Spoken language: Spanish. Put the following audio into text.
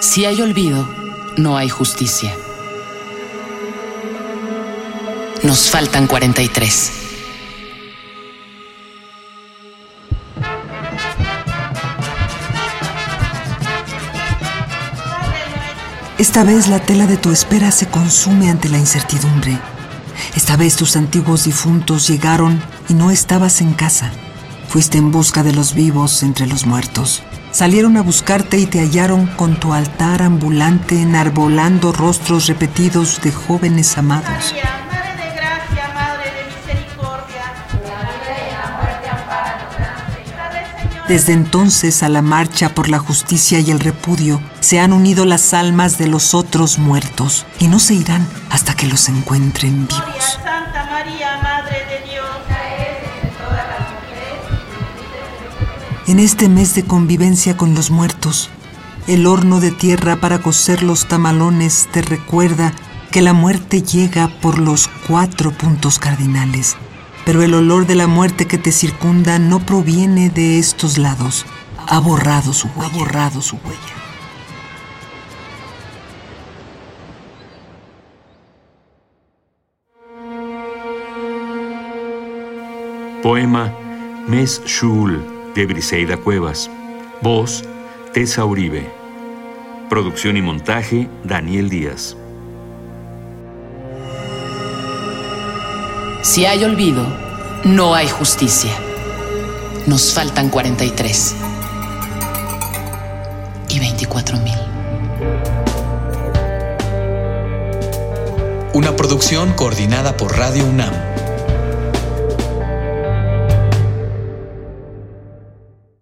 Si hay olvido, no hay justicia. Nos faltan 43. Esta vez la tela de tu espera se consume ante la incertidumbre. Esta vez tus antiguos difuntos llegaron y no estabas en casa. Fuiste en busca de los vivos entre los muertos. Salieron a buscarte y te hallaron con tu altar ambulante enarbolando rostros repetidos de jóvenes amados. Desde entonces a la marcha por la justicia y el repudio se han unido las almas de los otros muertos y no se irán hasta que los encuentren vivos. En este mes de convivencia con los muertos, el horno de tierra para cocer los tamalones te recuerda que la muerte llega por los cuatro puntos cardinales, pero el olor de la muerte que te circunda no proviene de estos lados. Ha borrado su huella. Ha borrado su huella. Poema Mes Shul de Briseida Cuevas. Voz Tessa Uribe. Producción y montaje Daniel Díaz. Si hay olvido, no hay justicia. Nos faltan 43. Y 24 mil. Una producción coordinada por Radio UNAM